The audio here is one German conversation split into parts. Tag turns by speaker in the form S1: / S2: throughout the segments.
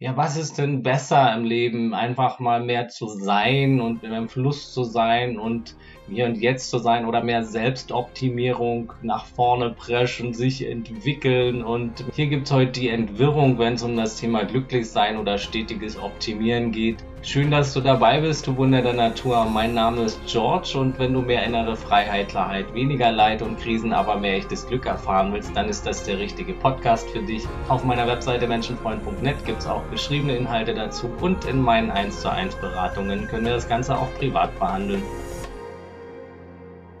S1: ja, was ist denn besser im Leben? Einfach mal mehr zu sein und im Fluss zu sein und hier und jetzt zu sein oder mehr Selbstoptimierung nach vorne preschen, sich entwickeln. Und hier gibt's heute die Entwirrung, wenn es um das Thema Glücklichsein oder stetiges Optimieren geht. Schön, dass du dabei bist, du Wunder der Natur. Mein Name ist George und wenn du mehr innere Freiheit, Klarheit, weniger Leid und Krisen, aber mehr echtes Glück erfahren willst, dann ist das der richtige Podcast für dich. Auf meiner Webseite menschenfreund.net gibt's auch geschriebene Inhalte dazu und in meinen 1 zu 1 Beratungen können wir das Ganze auch privat behandeln.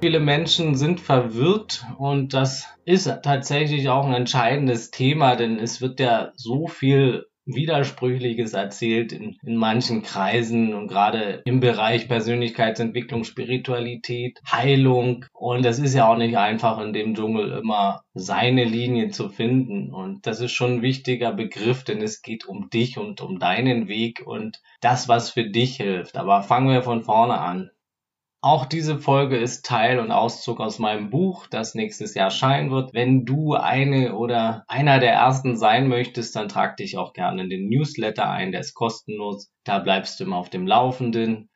S1: Viele Menschen sind verwirrt und das ist tatsächlich auch ein entscheidendes Thema, denn es wird ja so viel Widersprüchliches erzählt in, in manchen Kreisen und gerade im Bereich Persönlichkeitsentwicklung, Spiritualität, Heilung. Und das ist ja auch nicht einfach in dem Dschungel immer seine Linie zu finden. Und das ist schon ein wichtiger Begriff, denn es geht um dich und um deinen Weg und das, was für dich hilft. Aber fangen wir von vorne an. Auch diese Folge ist Teil und Auszug aus meinem Buch, das nächstes Jahr erscheinen wird. Wenn du eine oder einer der ersten sein möchtest, dann trag dich auch gerne in den Newsletter ein, der ist kostenlos. Da bleibst du immer auf dem Laufenden.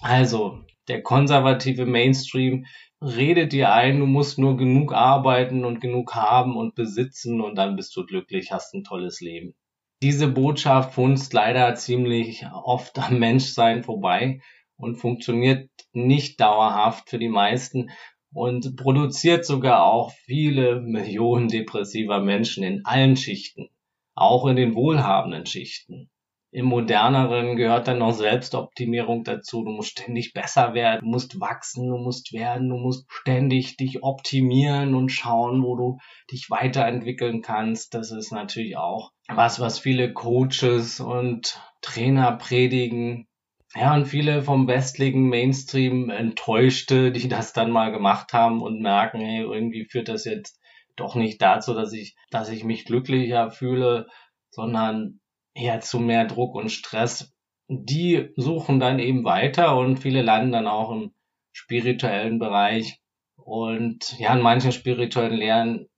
S1: Also, der konservative Mainstream redet dir ein, du musst nur genug arbeiten und genug haben und besitzen und dann bist du glücklich, hast ein tolles Leben. Diese Botschaft funzt leider ziemlich oft am Menschsein vorbei und funktioniert nicht dauerhaft für die meisten und produziert sogar auch viele Millionen depressiver Menschen in allen Schichten, auch in den wohlhabenden Schichten. Im moderneren gehört dann noch Selbstoptimierung dazu. Du musst ständig besser werden, du musst wachsen, du musst werden, du musst ständig dich optimieren und schauen, wo du dich weiterentwickeln kannst. Das ist natürlich auch was, was viele Coaches und Trainer predigen. Ja, und viele vom westlichen Mainstream Enttäuschte, die das dann mal gemacht haben und merken, hey, irgendwie führt das jetzt doch nicht dazu, dass ich, dass ich mich glücklicher fühle, sondern eher zu mehr Druck und Stress. Die suchen dann eben weiter und viele landen dann auch im spirituellen Bereich. Und ja, in manchen spirituellen Lehren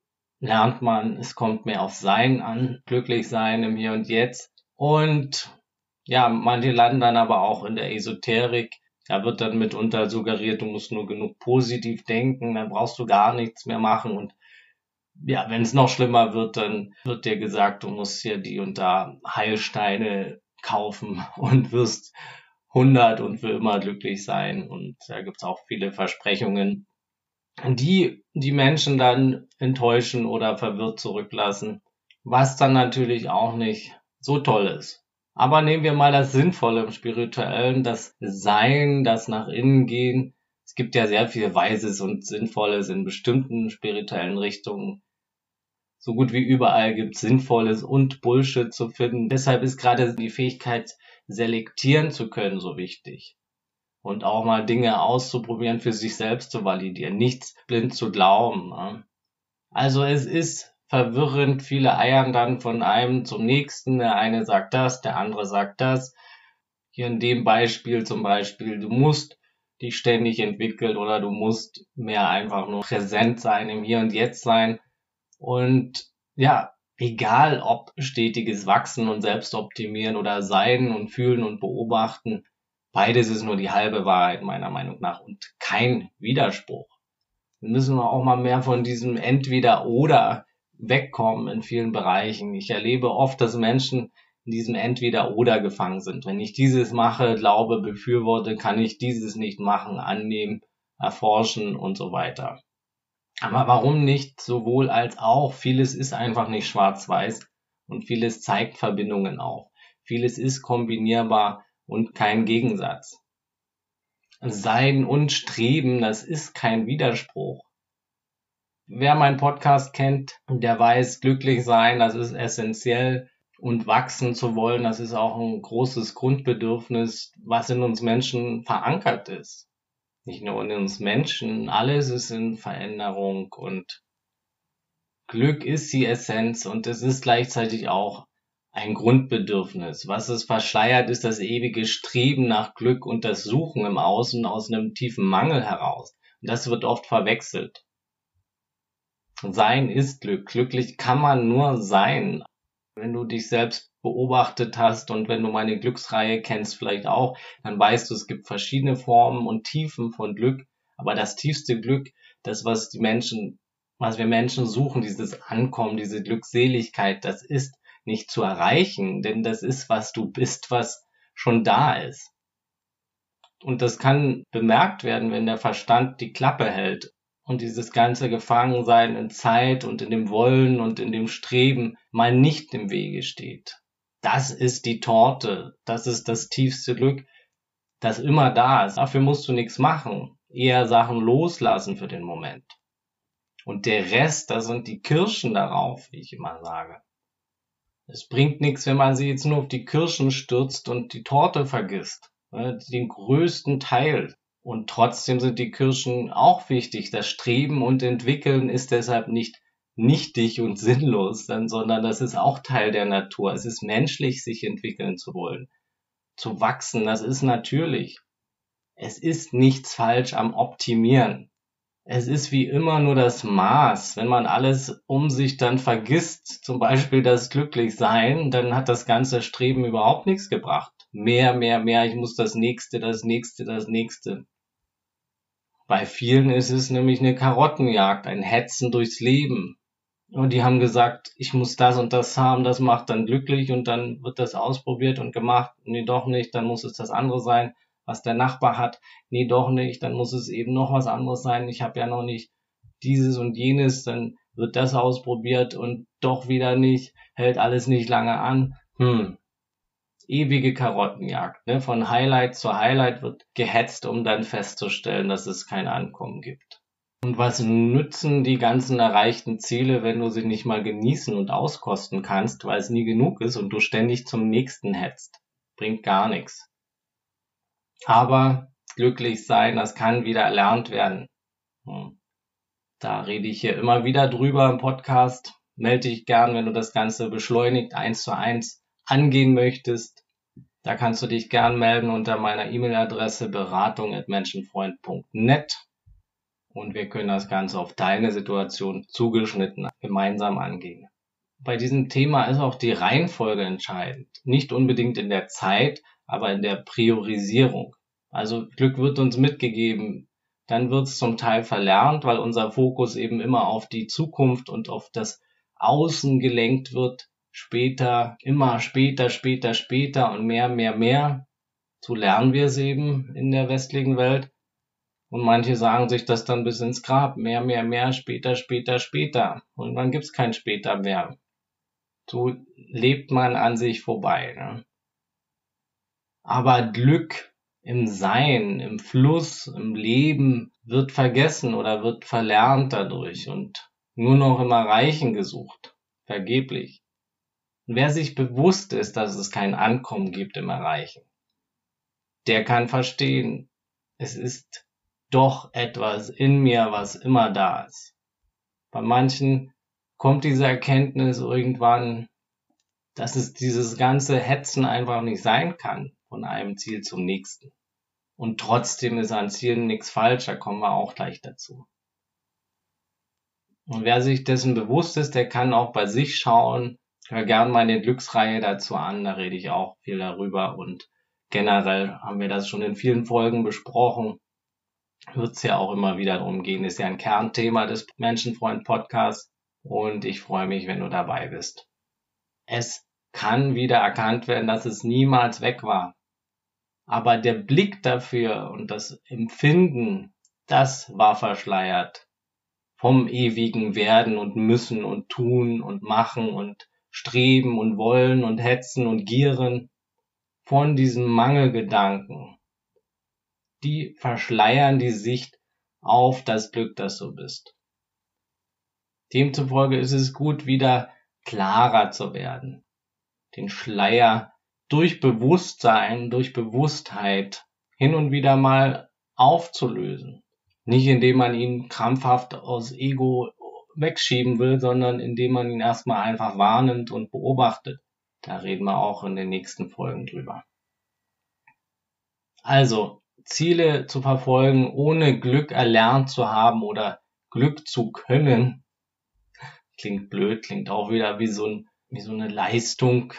S1: lernt man, es kommt mehr auf Sein an, glücklich sein im Hier und Jetzt. Und ja, manche landen dann aber auch in der Esoterik. Da wird dann mitunter suggeriert, du musst nur genug positiv denken, dann brauchst du gar nichts mehr machen. Und ja, wenn es noch schlimmer wird, dann wird dir gesagt, du musst hier die und da Heilsteine kaufen und wirst 100 und für immer glücklich sein. Und da gibt's auch viele Versprechungen, die die Menschen dann enttäuschen oder verwirrt zurücklassen, was dann natürlich auch nicht so toll ist. Aber nehmen wir mal das Sinnvolle im Spirituellen, das Sein, das nach innen gehen. Es gibt ja sehr viel Weises und Sinnvolles in bestimmten spirituellen Richtungen. So gut wie überall gibt es Sinnvolles und Bullshit zu finden. Deshalb ist gerade die Fähigkeit, selektieren zu können, so wichtig. Und auch mal Dinge auszuprobieren, für sich selbst zu validieren, nichts blind zu glauben. Also es ist verwirrend. Viele eiern dann von einem zum nächsten. Der eine sagt das, der andere sagt das. Hier in dem Beispiel zum Beispiel, du musst dich ständig entwickeln oder du musst mehr einfach nur präsent sein, im Hier und Jetzt sein. Und ja, egal ob stetiges Wachsen und Selbstoptimieren oder Sein und Fühlen und Beobachten, beides ist nur die halbe Wahrheit meiner Meinung nach und kein Widerspruch. Wir müssen auch mal mehr von diesem Entweder oder wegkommen in vielen Bereichen. Ich erlebe oft, dass Menschen in diesem Entweder-Oder gefangen sind. Wenn ich dieses mache, glaube, befürworte, kann ich dieses nicht machen, annehmen, erforschen und so weiter. Aber warum nicht sowohl als auch? Vieles ist einfach nicht schwarz-weiß und vieles zeigt Verbindungen auf. Vieles ist kombinierbar und kein Gegensatz. Sein und Streben, das ist kein Widerspruch. Wer meinen Podcast kennt, der weiß, glücklich sein, das ist essentiell und wachsen zu wollen, das ist auch ein großes Grundbedürfnis, was in uns Menschen verankert ist. Nicht nur in uns Menschen, alles ist in Veränderung und Glück ist die Essenz und es ist gleichzeitig auch ein Grundbedürfnis. Was es verschleiert, ist das ewige Streben nach Glück und das Suchen im Außen aus einem tiefen Mangel heraus. Und das wird oft verwechselt. Sein ist Glück. Glücklich kann man nur sein. Wenn du dich selbst beobachtet hast und wenn du meine Glücksreihe kennst vielleicht auch, dann weißt du, es gibt verschiedene Formen und Tiefen von Glück, aber das tiefste Glück, das was die Menschen, was wir Menschen suchen, dieses Ankommen, diese Glückseligkeit, das ist nicht zu erreichen, denn das ist, was du bist, was schon da ist. Und das kann bemerkt werden, wenn der Verstand die Klappe hält und dieses ganze Gefangensein in Zeit und in dem Wollen und in dem Streben mal nicht im Wege steht. Das ist die Torte, das ist das tiefste Glück, das immer da ist. Dafür musst du nichts machen, eher Sachen loslassen für den Moment. Und der Rest, das sind die Kirschen darauf, wie ich immer sage. Es bringt nichts, wenn man sie jetzt nur auf die Kirschen stürzt und die Torte vergisst. Den größten Teil. Und trotzdem sind die Kirschen auch wichtig. Das Streben und Entwickeln ist deshalb nicht nichtig und sinnlos, sondern das ist auch Teil der Natur. Es ist menschlich, sich entwickeln zu wollen, zu wachsen. Das ist natürlich. Es ist nichts falsch am Optimieren es ist wie immer nur das Maß. Wenn man alles um sich dann vergisst, zum Beispiel das Glücklichsein, dann hat das ganze Streben überhaupt nichts gebracht. Mehr, mehr, mehr, ich muss das nächste, das nächste, das nächste. Bei vielen ist es nämlich eine Karottenjagd, ein Hetzen durchs Leben. Und die haben gesagt, ich muss das und das haben, das macht dann glücklich und dann wird das ausprobiert und gemacht. Nee, doch nicht, dann muss es das andere sein was der Nachbar hat. Nee, doch nicht, dann muss es eben noch was anderes sein. Ich habe ja noch nicht dieses und jenes, dann wird das ausprobiert und doch wieder nicht, hält alles nicht lange an. Hm. Ewige Karottenjagd. Ne? Von Highlight zu Highlight wird gehetzt, um dann festzustellen, dass es kein Ankommen gibt. Und was nützen die ganzen erreichten Ziele, wenn du sie nicht mal genießen und auskosten kannst, weil es nie genug ist und du ständig zum nächsten hetzt? Bringt gar nichts. Aber glücklich sein, das kann wieder erlernt werden. Hm. Da rede ich hier immer wieder drüber im Podcast. Melde dich gern, wenn du das Ganze beschleunigt eins zu eins angehen möchtest. Da kannst du dich gern melden unter meiner E-Mail-Adresse beratung.menschenfreund.net und wir können das Ganze auf deine Situation zugeschnitten gemeinsam angehen. Bei diesem Thema ist auch die Reihenfolge entscheidend. Nicht unbedingt in der Zeit, aber in der Priorisierung. Also Glück wird uns mitgegeben, dann wird es zum Teil verlernt, weil unser Fokus eben immer auf die Zukunft und auf das Außen gelenkt wird. Später, immer später, später, später und mehr, mehr, mehr. So lernen wir es eben in der westlichen Welt. Und manche sagen sich das dann bis ins Grab. Mehr, mehr, mehr, später, später, später. Und dann gibt's kein später mehr. So lebt man an sich vorbei. Ne? Aber Glück im Sein, im Fluss, im Leben wird vergessen oder wird verlernt dadurch und nur noch im Erreichen gesucht. Vergeblich. Wer sich bewusst ist, dass es kein Ankommen gibt im Erreichen, der kann verstehen, es ist doch etwas in mir, was immer da ist. Bei manchen kommt diese Erkenntnis irgendwann, dass es dieses ganze Hetzen einfach nicht sein kann von einem Ziel zum nächsten. Und trotzdem ist an Zielen nichts falsch, da kommen wir auch gleich dazu. Und wer sich dessen bewusst ist, der kann auch bei sich schauen. Hör gern meine Glücksreihe dazu an, da rede ich auch viel darüber und generell haben wir das schon in vielen Folgen besprochen. Wird es ja auch immer wieder darum gehen, ist ja ein Kernthema des Menschenfreund Podcasts und ich freue mich, wenn du dabei bist. Es kann wieder erkannt werden, dass es niemals weg war. Aber der Blick dafür und das Empfinden, das war verschleiert vom ewigen Werden und Müssen und Tun und Machen und Streben und Wollen und Hetzen und Gieren, von diesem Mangelgedanken. Die verschleiern die Sicht auf das Glück, das du bist. Demzufolge ist es gut, wieder klarer zu werden, den Schleier durch Bewusstsein, durch Bewusstheit hin und wieder mal aufzulösen. Nicht indem man ihn krampfhaft aus Ego wegschieben will, sondern indem man ihn erstmal einfach wahrnimmt und beobachtet. Da reden wir auch in den nächsten Folgen drüber. Also, Ziele zu verfolgen, ohne Glück erlernt zu haben oder Glück zu können, klingt blöd, klingt auch wieder wie so, ein, wie so eine Leistung,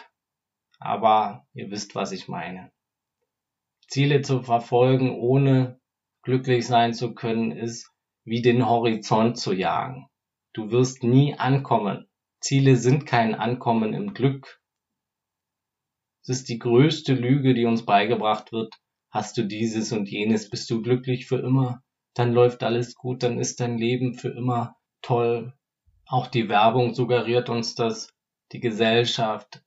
S1: aber ihr wisst, was ich meine. Ziele zu verfolgen, ohne glücklich sein zu können, ist wie den Horizont zu jagen. Du wirst nie ankommen. Ziele sind kein Ankommen im Glück. Es ist die größte Lüge, die uns beigebracht wird. Hast du dieses und jenes, bist du glücklich für immer, dann läuft alles gut, dann ist dein Leben für immer toll. Auch die Werbung suggeriert uns das, die Gesellschaft.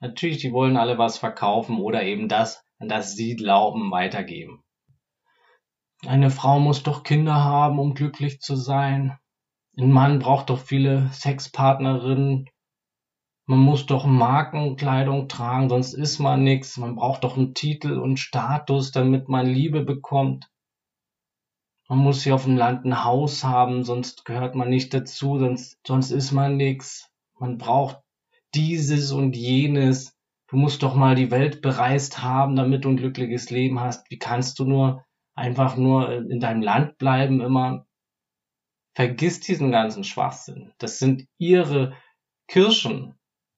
S1: Natürlich, die wollen alle was verkaufen oder eben das, an das sie glauben, weitergeben. Eine Frau muss doch Kinder haben, um glücklich zu sein. Ein Mann braucht doch viele Sexpartnerinnen. Man muss doch Markenkleidung tragen, sonst ist man nix. Man braucht doch einen Titel und Status, damit man Liebe bekommt. Man muss hier auf dem Land ein Haus haben, sonst gehört man nicht dazu, sonst, sonst ist man nix. Man braucht dieses und jenes. Du musst doch mal die Welt bereist haben, damit du ein glückliches Leben hast. Wie kannst du nur einfach nur in deinem Land bleiben immer. Vergiss diesen ganzen Schwachsinn. Das sind ihre Kirschen.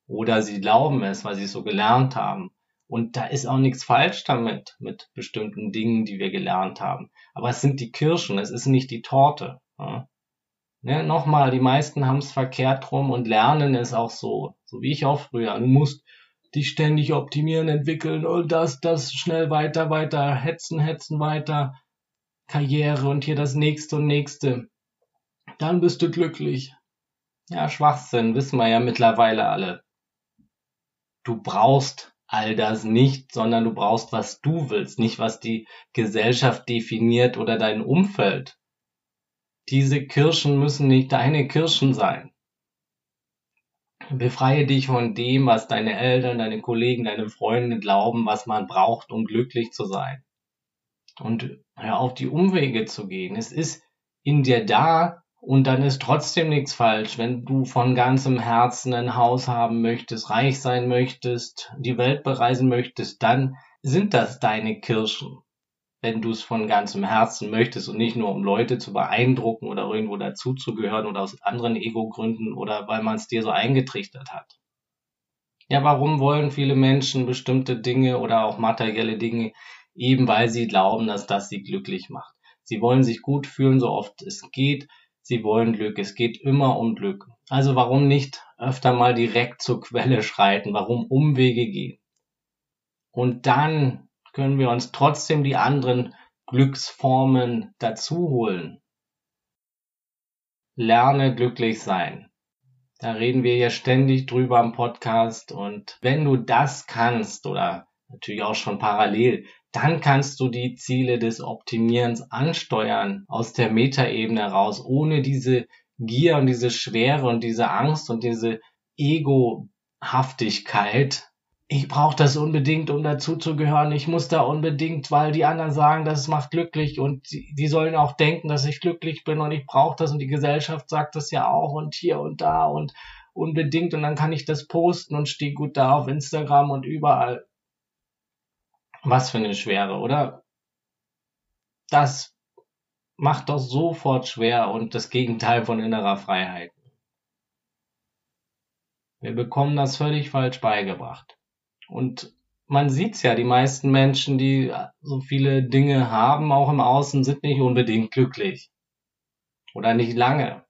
S1: Oder sie glauben es, weil sie es so gelernt haben. Und da ist auch nichts falsch damit, mit bestimmten Dingen, die wir gelernt haben. Aber es sind die Kirschen, es ist nicht die Torte. Ja. Ne, nochmal, die meisten haben es verkehrt rum und lernen es auch so, so wie ich auch früher. Du musst dich ständig optimieren, entwickeln und das, das schnell weiter, weiter, hetzen, hetzen weiter, Karriere und hier das nächste und nächste. Dann bist du glücklich. Ja, Schwachsinn, wissen wir ja mittlerweile alle. Du brauchst all das nicht, sondern du brauchst, was du willst, nicht was die Gesellschaft definiert oder dein Umfeld. Diese Kirschen müssen nicht deine Kirschen sein. Befreie dich von dem, was deine Eltern, deine Kollegen, deine Freunde glauben, was man braucht, um glücklich zu sein. Und hör auf, die Umwege zu gehen. Es ist in dir da und dann ist trotzdem nichts falsch. Wenn du von ganzem Herzen ein Haus haben möchtest, reich sein möchtest, die Welt bereisen möchtest, dann sind das deine Kirschen wenn du es von ganzem Herzen möchtest und nicht nur um Leute zu beeindrucken oder irgendwo dazuzugehören oder aus anderen Ego-Gründen oder weil man es dir so eingetrichtert hat. Ja, warum wollen viele Menschen bestimmte Dinge oder auch materielle Dinge, eben weil sie glauben, dass das sie glücklich macht. Sie wollen sich gut fühlen, so oft es geht. Sie wollen Glück. Es geht immer um Glück. Also warum nicht öfter mal direkt zur Quelle schreiten? Warum Umwege gehen? Und dann können wir uns trotzdem die anderen Glücksformen dazu holen. Lerne glücklich sein. Da reden wir ja ständig drüber im Podcast und wenn du das kannst oder natürlich auch schon parallel, dann kannst du die Ziele des Optimierens ansteuern aus der Metaebene heraus, ohne diese Gier und diese Schwere und diese Angst und diese Egohaftigkeit ich brauche das unbedingt, um dazuzugehören. Ich muss da unbedingt, weil die anderen sagen, das macht glücklich und die, die sollen auch denken, dass ich glücklich bin und ich brauche das und die Gesellschaft sagt das ja auch und hier und da und unbedingt und dann kann ich das posten und stehe gut da auf Instagram und überall. Was für eine Schwere, oder? Das macht doch sofort schwer und das Gegenteil von innerer Freiheit. Wir bekommen das völlig falsch beigebracht. Und man sieht's ja, die meisten Menschen, die so viele Dinge haben, auch im Außen, sind nicht unbedingt glücklich. Oder nicht lange.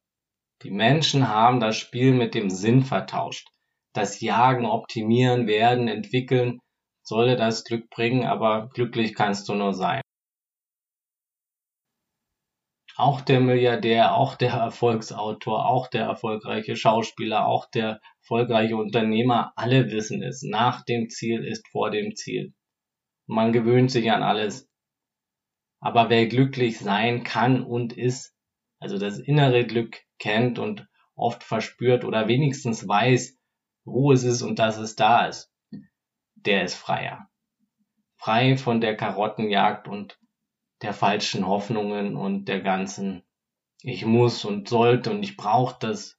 S1: Die Menschen haben das Spiel mit dem Sinn vertauscht. Das Jagen, Optimieren, Werden, Entwickeln solle das Glück bringen, aber glücklich kannst du nur sein. Auch der Milliardär, auch der Erfolgsautor, auch der erfolgreiche Schauspieler, auch der erfolgreiche Unternehmer, alle wissen es. Nach dem Ziel ist vor dem Ziel. Man gewöhnt sich an alles. Aber wer glücklich sein kann und ist, also das innere Glück kennt und oft verspürt oder wenigstens weiß, wo es ist und dass es da ist, der ist freier. Frei von der Karottenjagd und der falschen Hoffnungen und der ganzen ich muss und sollte und ich brauche das.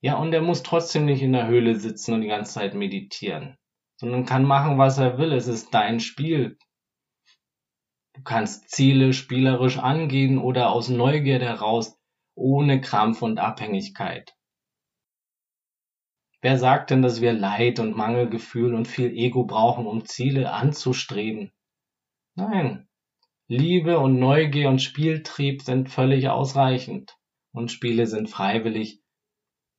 S1: Ja, und er muss trotzdem nicht in der Höhle sitzen und die ganze Zeit meditieren, sondern kann machen, was er will. Es ist dein Spiel. Du kannst Ziele spielerisch angehen oder aus Neugierde heraus, ohne Krampf und Abhängigkeit. Wer sagt denn, dass wir Leid und Mangelgefühl und viel Ego brauchen, um Ziele anzustreben? Nein. Liebe und Neugier und Spieltrieb sind völlig ausreichend. Und Spiele sind freiwillig.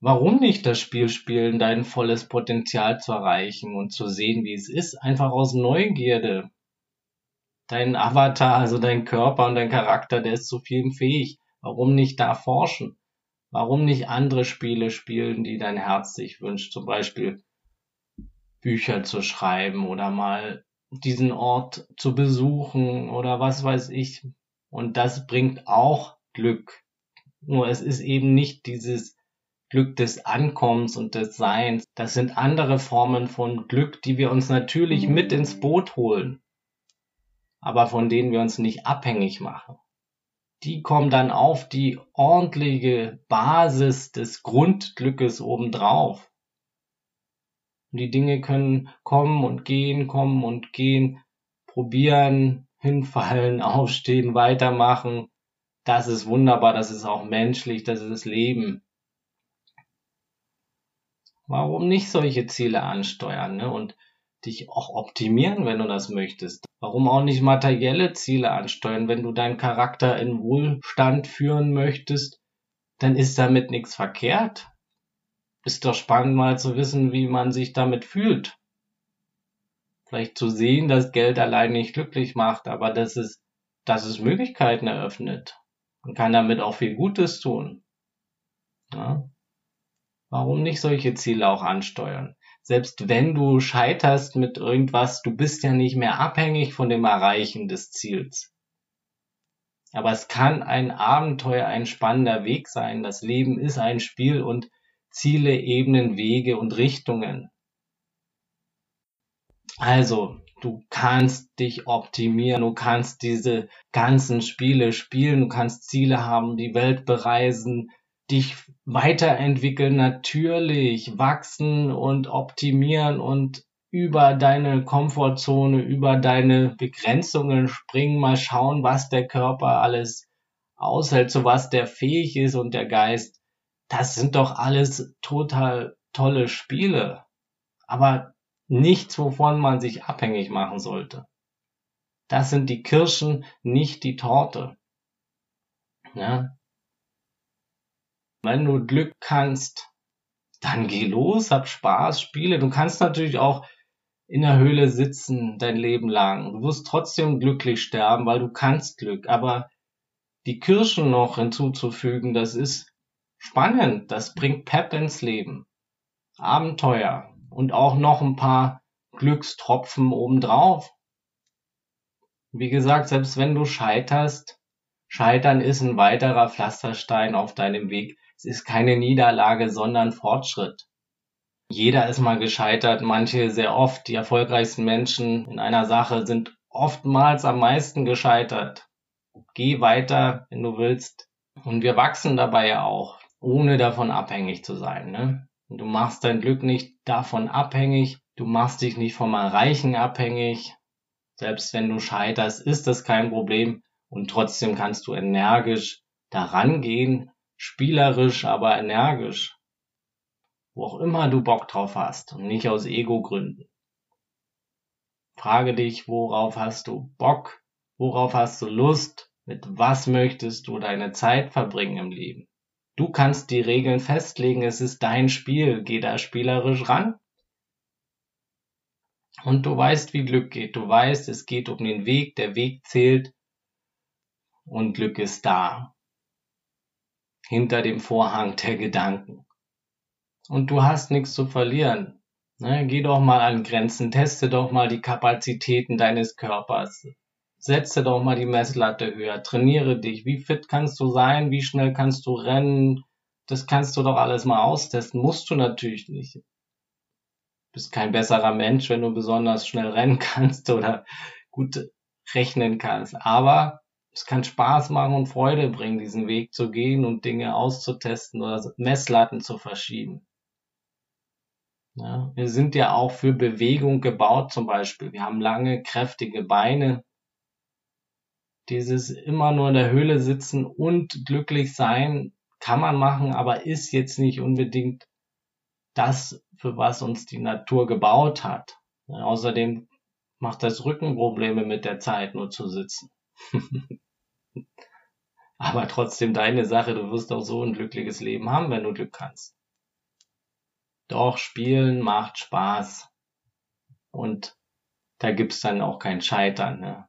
S1: Warum nicht das Spiel spielen, dein volles Potenzial zu erreichen und zu sehen, wie es ist? Einfach aus Neugierde. Dein Avatar, also dein Körper und dein Charakter, der ist zu vielem fähig. Warum nicht da forschen? Warum nicht andere Spiele spielen, die dein Herz sich wünscht? Zum Beispiel Bücher zu schreiben oder mal diesen Ort zu besuchen oder was weiß ich. Und das bringt auch Glück. Nur es ist eben nicht dieses Glück des Ankommens und des Seins. Das sind andere Formen von Glück, die wir uns natürlich mit ins Boot holen, aber von denen wir uns nicht abhängig machen die kommen dann auf die ordentliche Basis des Grundglückes obendrauf. Und die Dinge können kommen und gehen, kommen und gehen, probieren, hinfallen, aufstehen, weitermachen. Das ist wunderbar, das ist auch menschlich, das ist Leben. Warum nicht solche Ziele ansteuern ne? und dich auch optimieren, wenn du das möchtest? Warum auch nicht materielle Ziele ansteuern? Wenn du deinen Charakter in Wohlstand führen möchtest, dann ist damit nichts verkehrt. Ist doch spannend mal zu wissen, wie man sich damit fühlt. Vielleicht zu sehen, dass Geld allein nicht glücklich macht, aber dass es, dass es Möglichkeiten eröffnet. Man kann damit auch viel Gutes tun. Ja? Warum nicht solche Ziele auch ansteuern? Selbst wenn du scheiterst mit irgendwas, du bist ja nicht mehr abhängig von dem Erreichen des Ziels. Aber es kann ein Abenteuer, ein spannender Weg sein. Das Leben ist ein Spiel und Ziele, Ebenen, Wege und Richtungen. Also, du kannst dich optimieren, du kannst diese ganzen Spiele spielen, du kannst Ziele haben, die Welt bereisen, dich weiterentwickeln, natürlich wachsen und optimieren und über deine Komfortzone, über deine Begrenzungen springen, mal schauen, was der Körper alles aushält, zu was der fähig ist und der Geist. Das sind doch alles total tolle Spiele, aber nichts, wovon man sich abhängig machen sollte. Das sind die Kirschen, nicht die Torte. Ja? Wenn du Glück kannst, dann geh los, hab Spaß, spiele. Du kannst natürlich auch in der Höhle sitzen dein Leben lang. Du wirst trotzdem glücklich sterben, weil du kannst Glück. Aber die Kirschen noch hinzuzufügen, das ist spannend. Das bringt Pep ins Leben. Abenteuer. Und auch noch ein paar Glückstropfen obendrauf. Wie gesagt, selbst wenn du scheiterst, Scheitern ist ein weiterer Pflasterstein auf deinem Weg es ist keine Niederlage, sondern Fortschritt. Jeder ist mal gescheitert, manche sehr oft. Die erfolgreichsten Menschen in einer Sache sind oftmals am meisten gescheitert. Geh weiter, wenn du willst. Und wir wachsen dabei ja auch, ohne davon abhängig zu sein. Ne? Und du machst dein Glück nicht davon abhängig, du machst dich nicht vom Erreichen abhängig. Selbst wenn du scheiterst, ist das kein Problem. Und trotzdem kannst du energisch daran gehen spielerisch, aber energisch. Wo auch immer du Bock drauf hast und nicht aus Ego-Gründen. Frage dich, worauf hast du Bock? Worauf hast du Lust? Mit was möchtest du deine Zeit verbringen im Leben? Du kannst die Regeln festlegen, es ist dein Spiel, geh da spielerisch ran. Und du weißt, wie Glück geht. Du weißt, es geht um den Weg, der Weg zählt und Glück ist da hinter dem Vorhang der Gedanken. Und du hast nichts zu verlieren. Ne, geh doch mal an Grenzen, teste doch mal die Kapazitäten deines Körpers. Setze doch mal die Messlatte höher, trainiere dich. Wie fit kannst du sein? Wie schnell kannst du rennen? Das kannst du doch alles mal austesten. Musst du natürlich nicht. Bist kein besserer Mensch, wenn du besonders schnell rennen kannst oder gut rechnen kannst. Aber es kann Spaß machen und Freude bringen, diesen Weg zu gehen und Dinge auszutesten oder Messlatten zu verschieben. Ja, wir sind ja auch für Bewegung gebaut zum Beispiel. Wir haben lange, kräftige Beine. Dieses immer nur in der Höhle sitzen und glücklich sein kann man machen, aber ist jetzt nicht unbedingt das, für was uns die Natur gebaut hat. Außerdem macht das Rückenprobleme mit der Zeit nur zu sitzen. Aber trotzdem deine Sache, du wirst auch so ein glückliches Leben haben, wenn du Glück kannst. Doch Spielen macht Spaß. Und da gibt's dann auch kein Scheitern. Ne?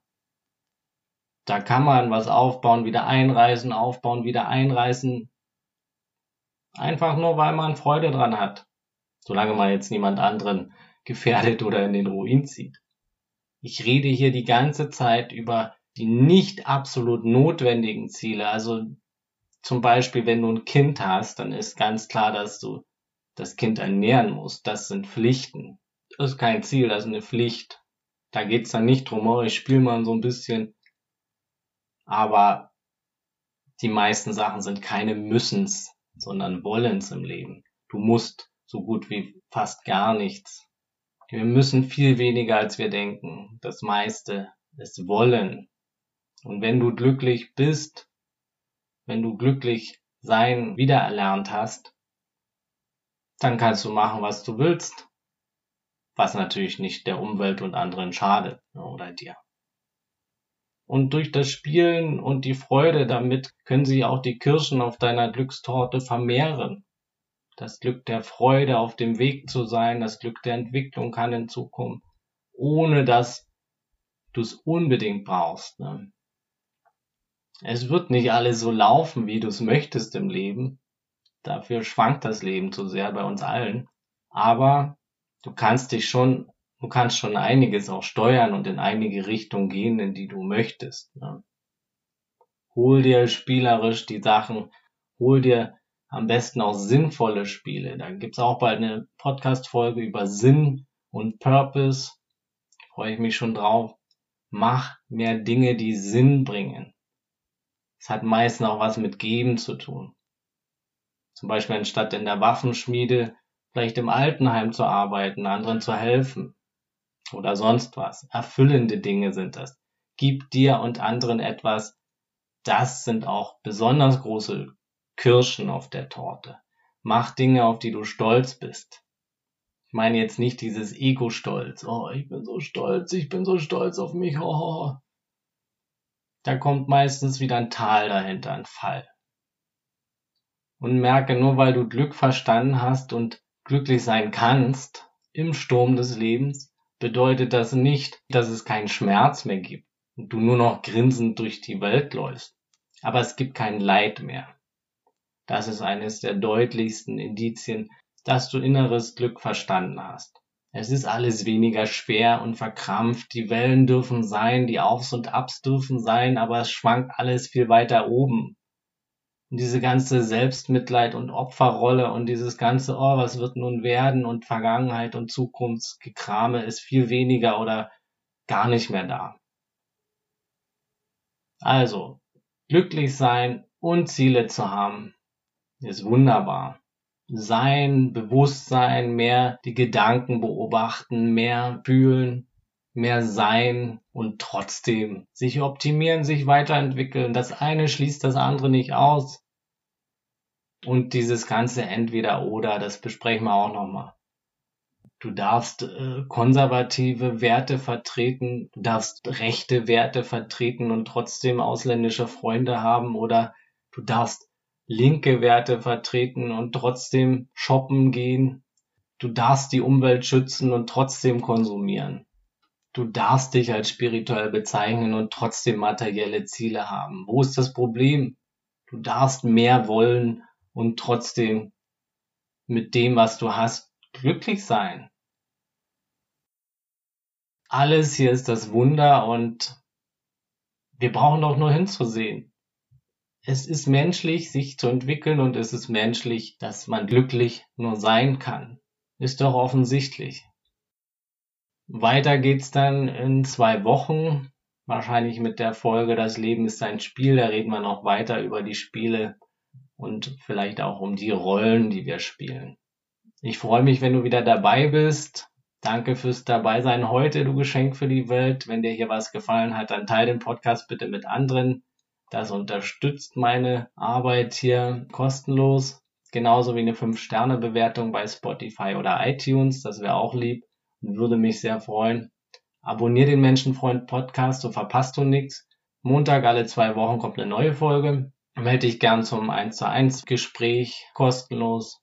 S1: Da kann man was aufbauen, wieder einreißen, aufbauen, wieder einreißen. Einfach nur, weil man Freude dran hat. Solange man jetzt niemand anderen gefährdet oder in den Ruin zieht. Ich rede hier die ganze Zeit über die nicht absolut notwendigen Ziele. Also zum Beispiel, wenn du ein Kind hast, dann ist ganz klar, dass du das Kind ernähren musst. Das sind Pflichten. Das ist kein Ziel, das ist eine Pflicht. Da geht's dann nicht drum, oh, ich spiele mal so ein bisschen. Aber die meisten Sachen sind keine Müssens, sondern Wollens im Leben. Du musst so gut wie fast gar nichts. Wir müssen viel weniger, als wir denken. Das meiste ist Wollen. Und wenn du glücklich bist, wenn du glücklich sein wiedererlernt hast, dann kannst du machen, was du willst. Was natürlich nicht der Umwelt und anderen schadet ne, oder dir. Und durch das Spielen und die Freude damit können sie auch die Kirschen auf deiner Glückstorte vermehren. Das Glück der Freude auf dem Weg zu sein, das Glück der Entwicklung kann in Zukunft, ohne dass du es unbedingt brauchst. Ne? Es wird nicht alles so laufen, wie du es möchtest im Leben. Dafür schwankt das Leben zu sehr bei uns allen. Aber du kannst dich schon, du kannst schon einiges auch steuern und in einige Richtungen gehen, in die du möchtest. Ne? Hol dir spielerisch die Sachen, hol dir am besten auch sinnvolle Spiele. Da gibt's auch bald eine Podcast-Folge über Sinn und Purpose. Freue ich mich schon drauf. Mach mehr Dinge, die Sinn bringen. Es hat meistens auch was mit Geben zu tun. Zum Beispiel anstatt in der Waffenschmiede vielleicht im Altenheim zu arbeiten, anderen zu helfen oder sonst was. Erfüllende Dinge sind das. Gib dir und anderen etwas. Das sind auch besonders große Kirschen auf der Torte. Mach Dinge, auf die du stolz bist. Ich meine jetzt nicht dieses Ego-Stolz. Oh, ich bin so stolz, ich bin so stolz auf mich. Oh, da kommt meistens wieder ein Tal dahinter, ein Fall. Und merke, nur weil du Glück verstanden hast und glücklich sein kannst im Sturm des Lebens, bedeutet das nicht, dass es keinen Schmerz mehr gibt und du nur noch grinsend durch die Welt läufst. Aber es gibt kein Leid mehr. Das ist eines der deutlichsten Indizien, dass du inneres Glück verstanden hast. Es ist alles weniger schwer und verkrampft. Die Wellen dürfen sein, die Aufs und Abs dürfen sein, aber es schwankt alles viel weiter oben. Und diese ganze Selbstmitleid und Opferrolle und dieses ganze, oh, was wird nun werden und Vergangenheit und Zukunftsgekrame ist viel weniger oder gar nicht mehr da. Also, glücklich sein und Ziele zu haben, ist wunderbar. Sein, Bewusstsein, mehr die Gedanken beobachten, mehr fühlen, mehr sein und trotzdem sich optimieren, sich weiterentwickeln. Das eine schließt das andere nicht aus. Und dieses ganze entweder oder, das besprechen wir auch nochmal. Du darfst äh, konservative Werte vertreten, du darfst rechte Werte vertreten und trotzdem ausländische Freunde haben oder du darfst linke Werte vertreten und trotzdem shoppen gehen. Du darfst die Umwelt schützen und trotzdem konsumieren. Du darfst dich als spirituell bezeichnen und trotzdem materielle Ziele haben. Wo ist das Problem? Du darfst mehr wollen und trotzdem mit dem, was du hast, glücklich sein. Alles hier ist das Wunder und wir brauchen doch nur hinzusehen es ist menschlich, sich zu entwickeln und es ist menschlich, dass man glücklich nur sein kann. Ist doch offensichtlich. Weiter geht's dann in zwei Wochen, wahrscheinlich mit der Folge Das Leben ist ein Spiel. Da reden wir noch weiter über die Spiele und vielleicht auch um die Rollen, die wir spielen. Ich freue mich, wenn du wieder dabei bist. Danke fürs Dabeisein heute, du Geschenk für die Welt. Wenn dir hier was gefallen hat, dann teile den Podcast bitte mit anderen. Das unterstützt meine Arbeit hier kostenlos. genauso wie eine 5-Sterne-Bewertung bei Spotify oder iTunes, das wäre auch lieb und würde mich sehr freuen. Abonnier den Menschenfreund Podcast, so verpasst du nichts. Montag alle zwei Wochen kommt eine neue Folge. Melde dich gern zum 1 zu 1 Gespräch kostenlos.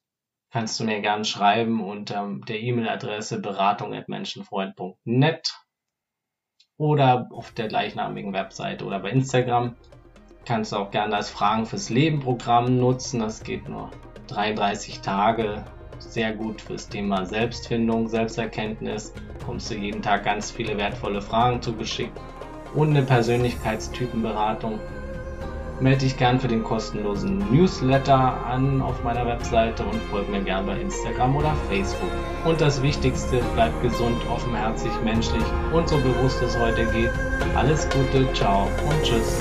S1: Kannst du mir gern schreiben unter der E-Mail-Adresse beratung.menschenfreund.net oder auf der gleichnamigen Webseite oder bei Instagram. Kannst du auch gerne das Fragen fürs Leben Programm nutzen. Das geht nur 33 Tage. Sehr gut fürs Thema Selbstfindung, Selbsterkenntnis. Kommst du jeden Tag ganz viele wertvolle Fragen zugeschickt und eine Persönlichkeitstypenberatung. Melde dich gern für den kostenlosen Newsletter an auf meiner Webseite und folge mir gern bei Instagram oder Facebook. Und das Wichtigste, bleib gesund, offenherzig, menschlich und so bewusst es heute geht. Alles Gute, ciao und tschüss.